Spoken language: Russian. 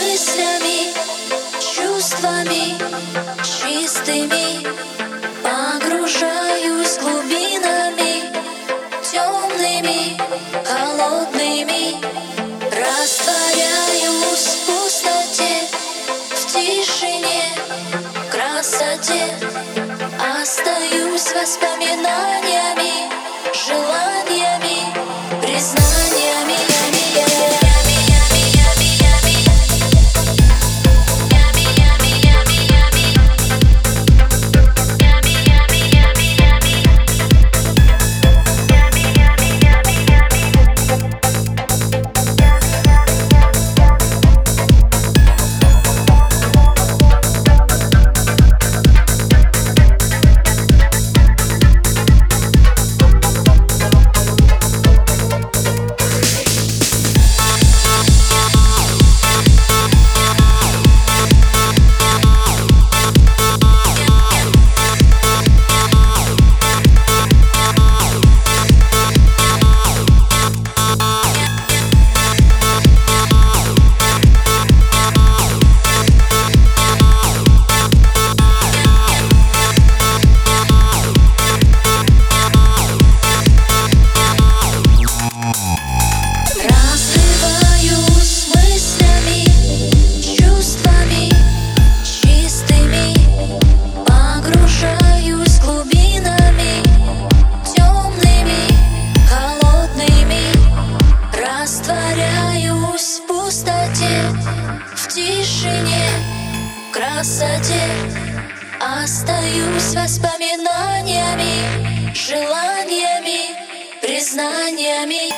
мыслями, чувствами чистыми. Погружаюсь глубинами темными, холодными. Растворяюсь в пустоте, в тишине, красоте. Остаюсь воспоминаниями, желаниями, признаниями красоте Остаюсь воспоминаниями, желаниями, признаниями